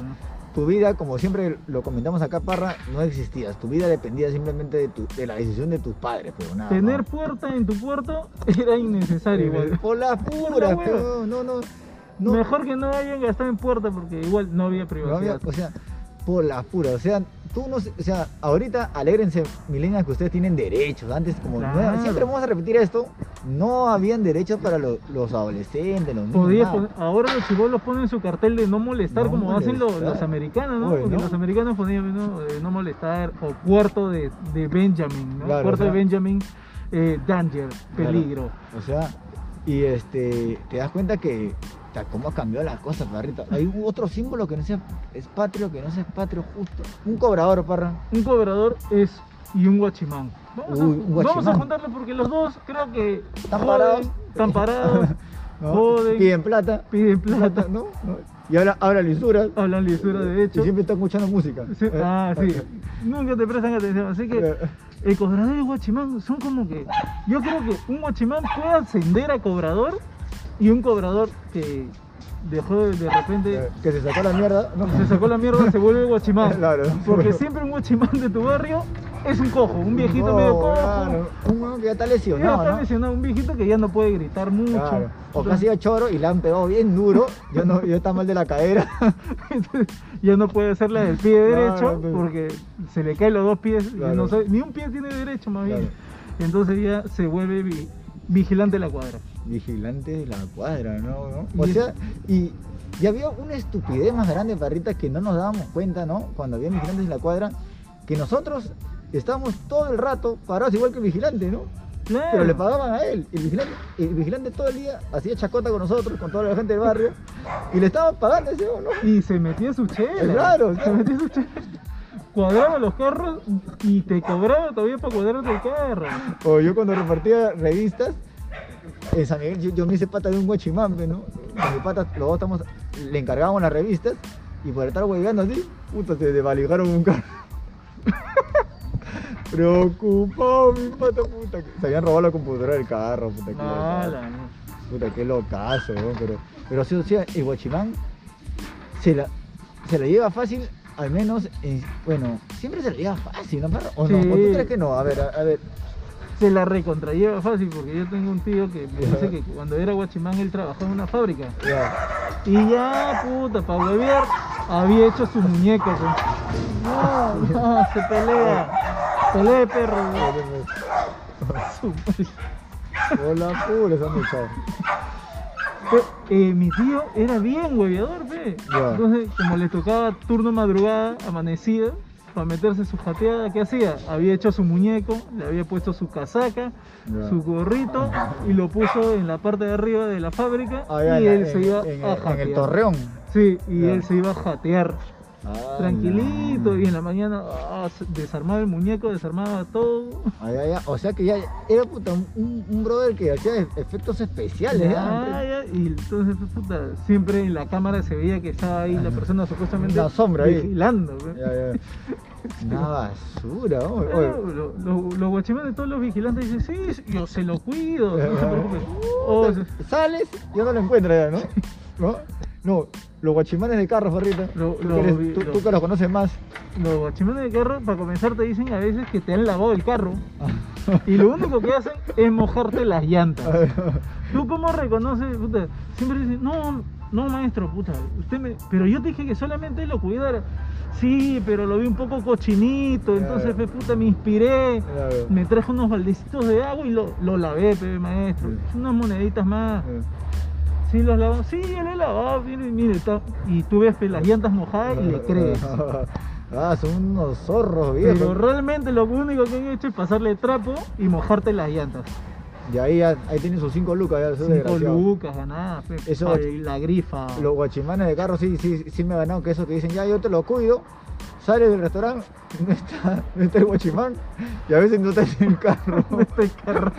Tu vida, como siempre lo comentamos acá, Parra, no existía. Tu vida dependía simplemente de, tu, de la decisión de tus padres, pero nada. Tener más. puerta en tu puerto era innecesario igual. Por las puras, pero no, no. no Mejor que no hayan gastado en puerta porque igual no había No había- privacidad. o sea, por las puras. O sea, tú no o sea, ahorita alégrense, milenias, que ustedes tienen derechos. Antes, como Claro. no- siempre vamos a repetir esto, no habían derechos para lo- los adolescentes, los niños. Poner- ahora los chibolos ponen su cartel de no molestar No como hacen los, los americanos, ¿no? Oye, Porque ¿no? los americanos ponían ¿no? Eh, no molestar o puerto de, de Benjamin, ¿no? Claro, puerto o sea- de Benjamin, eh, danger, Claro. peligro. O sea, y este, te das cuenta que cómo ha cambiado la cosa, parrita. Hay otro símbolo que no sea es patrio, que no sea patrio justo. Un cobrador, parra. Un cobrador es y un guachimán. Vamos, a, vamos juntarlo porque los dos creo que Están parados. están parados, ¿no? Joden. Piden plata. piden plata, ¿no? ¿no? Y ahora habla lisuras. hablan lisura de Y hecho. siempre están escuchando música. Sí, Eh, ah, sí. Nunca te prestan atención. Así que eh, el cobrador y el guachimán son como que. Yo creo que un guachimán puede ascender a cobrador y un cobrador que dejó de, repente. que se sacó la mierda. ¿no? Se sacó la mierda, se vuelve guachimán. Claro. Porque siempre un guachimán de tu barrio es un cojo, un viejito No, medio cojo. claro, Un que ya está Ya lesionado, está ¿no? lesionado, un viejito que ya no puede gritar mucho. Claro. O casi a choro y le han pegado bien duro. Yo no, yo está mal de la cadera. Entonces, ya no puede hacerla del pie derecho porque se le caen los dos pies. ni un pie tiene derecho, más bien. Entonces ya se vuelve vi- vigilante de la cuadra. Vigilante de la cuadra, ¿no? ¿No? O sea, y, y había una estupidez más grande, parrita, que no nos dábamos cuenta, ¿no? Cuando había vigilantes en la cuadra, que nosotros estábamos todo el rato parados igual que el vigilante, ¿no? Claro. Pero le pagaban a él. El vigilante, el vigilante todo el día hacía chacota con nosotros, con toda la gente del barrio, y le estaban pagando ese, ¿no? Y se metía su chela. Claro, Se metía su chela. Cuadraba los carros y te cobraba todavía para cuadrarte el carro. O yo cuando repartía revistas, en San Miguel yo, yo me hice pata de un guachimampe, ¿no? Con mi pata, los dos estamos, le encargábamos las revistas y por estar hueveando así, puta, se desvalijaron un carro. Preocupado, mi pata, puta. Se habían robado la computadora del carro, puta, que Mala. Puta, qué locazo, ¿no? Pero, pero sí, o sea, el guachimán se la, se la lleva fácil, al menos, en- bueno, siempre se la lleva fácil, ¿no? ¿O no? ¿O tú crees que no? A ver, a, a ver. Se la recontralleva fácil porque yo tengo un tío que me dice que cuando era guachimán él trabajó en una fábrica. Y ya, puta, para huevear, había hecho su muñeco. pues. No, no, se pelea. Pelea, perro. Hola, pura. Pe- eh, mi tío era bien hueveador, pe. Entonces, como le tocaba turno madrugada, amanecida, para meterse su jateada, ¿qué hacía? Había hecho su muñeco, le había puesto su casaca, su gorrito y lo puso en la parte de arriba de la fábrica Ah, y en- él se iba en, a el- jatear. en el torreón. Sí, y él se iba a jatear Ah, tranquilito y en la mañana ah, desarmaba el muñeco, desarmaba todo. Ah, ya, ya. O sea que ya era puta, un, brother que hacía efectos especiales. Ya, ¿eh? ya, y entonces puta, siempre en la cámara se veía que estaba ahí la persona supuestamente Una sombra ahí. vigilando. Una basura, Pero oye. lo- los guachimanes, todos los vigilantes dicen, sí, yo se lo cuido, no se preocupe. Oh, se- Sales y ya no lo encuentras ya, ¿no? ¿No? No, los guachimanes de carro, Farrita. Lo- tú, lo- que eres- tú- lo- tú que los conoces más. los guachimanes de carro, para comenzar, te dicen a veces que te han lavado el carro. Ah, Y lo único que hacen es mojarte las llantas. ¿Tú cómo reconoces? Puta? Siempre dicen, no, no maestro, puta, usted me... Pero yo te dije que solamente lo cuidara. Sí, pero lo vi un poco cochinito, entonces, pe, puta, me inspiré. Me traje unos baldecitos de agua y lo, lo lavé, pe, maestro. Sí. Unas moneditas más. Sí, los lavó. Sí, yo lo he lavado, mire, mire. está- Y tú ves las llantas mojadas y le crees. Ah, son unos zorros, viejo. Pero realmente lo único que han hecho es pasarle trapo y mojarte las llantas. Y ahí, ahí tienen sus cinco lucas, ya, lucas ganadas, Eso- la grifa. Los guachimanes de carro sí, sí, sí me ganado que eso que dicen, ya yo te lo cuido, sale del restaurante, no está, no está el guachimán, y a veces no está en el carro. Este carro.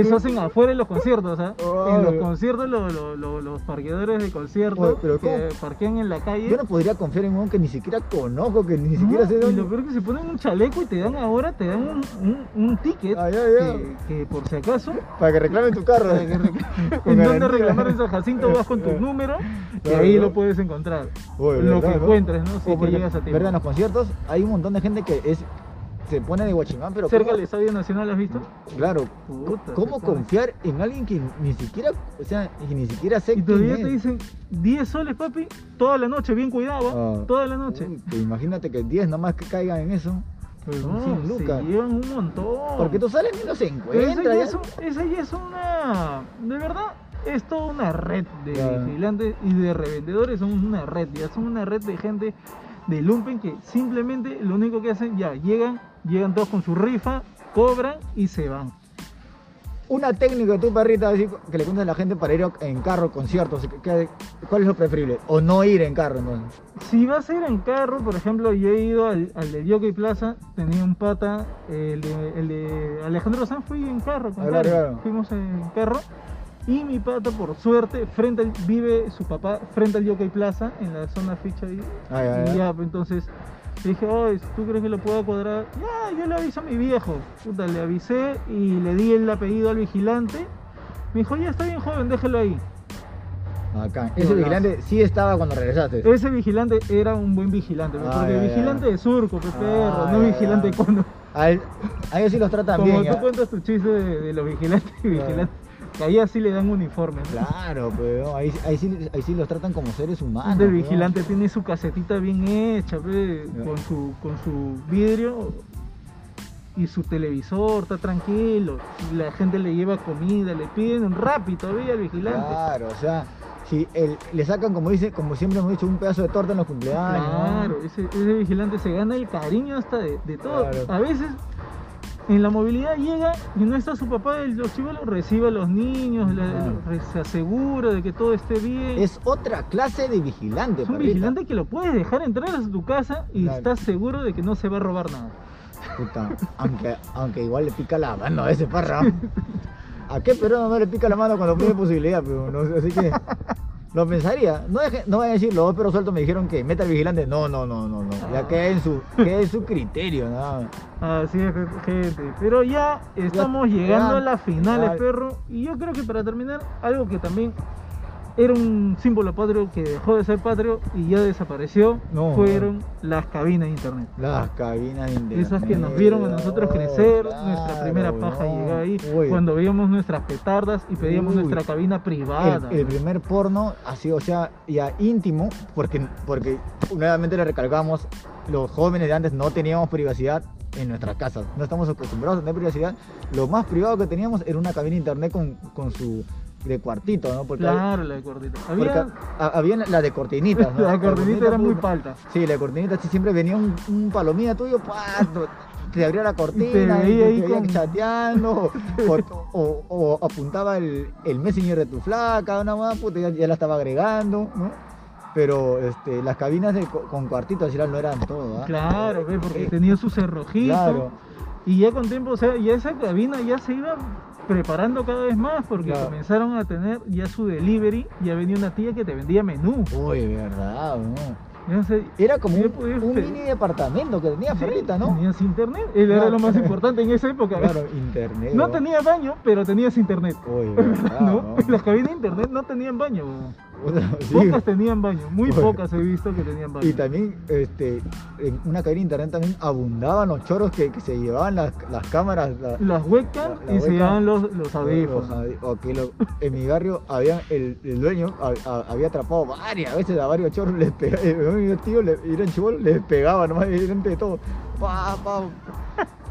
Eso hacen afuera en los conciertos, ¿ah? En los conciertos, lo- lo- lo- los parqueadores de conciertos pero que ¿cómo? parquean en la calle. Yo no podría confiar en uno que ni siquiera conozco, que ni No, siquiera sé y dónde. lo peor es que se ponen un chaleco y te dan ahora, te dan un, un- un ticket Ah, ya, ya. Que, que por si acaso, Para que reclamen tu carro. para que en garantía. reclamar en San Jacinto vas con tu número y ahí ¿no? lo puedes encontrar. Oye, lo ¿verdad, que no? encuentres, ¿no? Si es que llegas a tiempo. ¿Verdad? En los conciertos hay un montón de gente que es se pone de guachimán, pero Cerca ¿cómo- del Estadio Nacional, ¿has visto? Claro, Puta, ¿cómo confiar en alguien que ni siquiera, o sea, que ni siquiera sé Y todavía quién te es? dicen 10 soles, papi, toda la noche, bien cuidado, ¿ah? Toda la noche. Imagínate que 10 nomás que caigan en eso. Pues no, 100 se lucas. llevan un montón. Porque tú sales y no se Pero esa ya, ya. es una. De verdad, es toda una red de Claro. vigilantes y de revendedores. Son una red, ya son una red de gente de Lumpen que simplemente lo único que hacen, ya llegan, llegan todos con su rifa, cobran y se van. Una técnica de tu perrita así, que le cuentes a la gente para ir en carro conciertos. ¿qué- ¿Cuál es lo preferible? O no ir en carro, ¿no? Si vas a ir en carro, por ejemplo, yo he ido al, al de Jockey Plaza, tenía un pata, el de, el de Alejandro Sanz, fui en carro con claro. fuimos en carro, y mi pata, por suerte, frente al- vive su papá frente al Jockey Plaza, en la zona ficha ahí, Ah, ya, y ya. ya, pues, entonces dije, oye, ¿tú crees que lo puedo cuadrar? Ya, yo le aviso a mi viejo, puta, le avisé y le di el apellido al vigilante, me dijo, ya está bien joven, déjelo ahí. Acá. Ese vigilante sí estaba cuando regresaste. Ese vigilante era un buen vigilante, Ah, porque ya, ya. vigilante de surco, Ah, no ya, vigilante ya. cuando. A, ellos sí los tratan Como bien. tú ya. cuentas tu chiste de, de los vigilantes y vigilantes, que ahí así le dan uniforme. Claro, pero ahí, ahí, sí, ahí sí los tratan como seres humanos. El vigilante tiene su casetita bien hecha, pe, con su con su vidrio y su televisor, está tranquilo. La gente le lleva comida, le piden un rapi todavía al vigilante. Claro, o sea, si el- le sacan, como dice, como siempre hemos dicho, un pedazo de torta en los cumpleaños. Claro, ese, ese vigilante se gana el cariño hasta de, de todo. Claro. A veces en la movilidad llega y no está su papá, el- los recibe a los niños, Claro. re- se asegura de que todo esté bien. Es otra clase de vigilante. Es un perrita. vigilante que lo puedes dejar entrar a tu casa y Claro. estás seguro de que no se va a robar nada. Puta, aunque, aunque igual le pica la mano a ese parra. ¿A qué peruano no le pica la mano cuando tiene posibilidad? Pero no, así que lo pensaría. No, deje- no vayan a decir, los dos perros sueltos me dijeron que meta al vigilante. No, no, no, no, no. Ya queda en su, queda en su criterio, nada. Así es, gente. Pero ya estamos Ya- llegando ya- a las finales, ya- perro. Y yo creo que para terminar, algo que también era un símbolo patrio que dejó de ser patrio y ya desapareció, No, fueron las cabinas de internet. Las cabinas de internet. Esas que nos vieron a nosotros Oh, crecer, claro, nuestra primera paja no. llegaba ahí, Uy, cuando veíamos nuestras petardas y pedíamos Uy. nuestra cabina privada. el, el primer porno así, o sea, ya íntimo, porque, porque nuevamente le recalcamos, los jóvenes de antes no teníamos privacidad en nuestras casas, no estamos acostumbrados a tener privacidad. Lo más privado que teníamos era una cabina de internet con, con su de cuartito, ¿no? Porque, Claro, la de porque Había, a- había la de cortinitas, ¿no? la cortinita era muy palta. Sí, la cortinita sí, siempre venía un, un tuyo, ¡pah! te abría la cortina, te y veía te ahí veía con- chateando, o, o- o apuntaba el, el messenger de tu flaca, una más, puta, ya, ya la estaba agregando, ¿no? Pero este, las cabinas de, co- con cuartitos así no eran todo, ¿ah? Claro, porque Eh, tenía su cerrojito. Claro. Y ya con tiempo, o sea, ya esa cabina ya se iba preparando cada vez más porque Claro. comenzaron a tener ya su delivery, ya venía una tía que te vendía menú. Uy, verdad, sé, Era como un, mini departamento que tenía Perlita, ¿no? Tenías internet, era Claro. lo más importante en esa época. Claro, internet. No tenía baño, pero tenías internet. Uy, verdad, ¿no? ¿no? Las cabinas de internet no tenían baño. Sí. Pocas tenían baño, muy Bueno. pocas he visto que tenían baño. Y también, este, en una cabina de internet también abundaban los choros que, que se llevaban las, las cámaras. la- Las webcam La- la y se llevaban los, los los audífonos. audi- o que lo- en mi barrio había el, el dueño a- a- había atrapado varias veces a varios choros, les pegaba, mi tío le, eran chibolos, les pegaba nomás delante de todo. Pa, pa,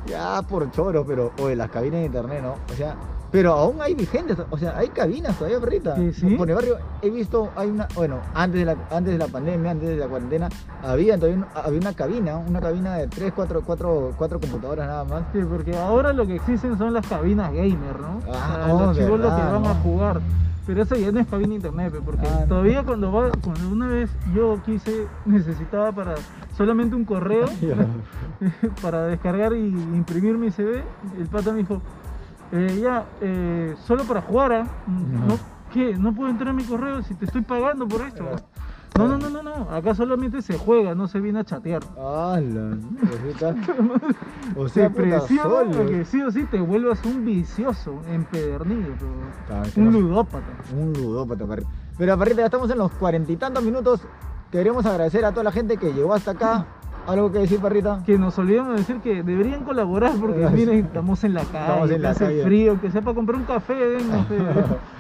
ya por choros, pero, o de las cabinas de internet, ¿no? O sea, pero aún hay vigentes, o sea, hay cabinas todavía, perrita. Sí, sí. Por el barrio he visto, hay una, bueno, antes de la, antes de la pandemia, antes de la cuarentena, había todavía un- había una cabina, una cabina de 3, 4, 4, 4 computadoras nada más. Sí, porque ahora lo que existen son las cabinas gamer, ¿no? Ah, O sea, oh, los chicos los que van a jugar. Pero eso ya no es cabina internet, porque Ah, no. todavía cuando va, cuando una vez yo quise, necesitaba para solamente un correo para descargar y imprimir mi CV, el pata me dijo, "Eh, ya, eh, solo para jugar, ¿ah? ¿no? ¿Qué? ¿No puedo entrar a mi correo si te estoy pagando por esto? No, no, no, no, no, acá solamente se juega, no se viene a chatear. ¡Hala! O Te sea, puta, presiona solo. a que sí o sí te vuelvas un vicioso, empedernido, un no- ludópata. Un ludópata, perrito. Pero, perrita, ya estamos en los cuarenta y tantos minutos. Queremos agradecer a toda la gente que llegó hasta acá. ¿Algo que decir, perrita? Que nos olvidamos de decir que deberían colaborar porque sí. miren, estamos en la calle, Estamos en la hace calle. frío, que sea para comprar un café, fe,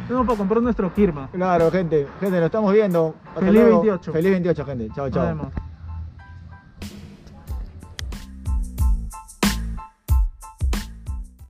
denos para comprar nuestro Kirma. Claro, gente. Gente, nos estamos viendo. Hasta Feliz luego. 28. Feliz 28, gente. Chao, chao.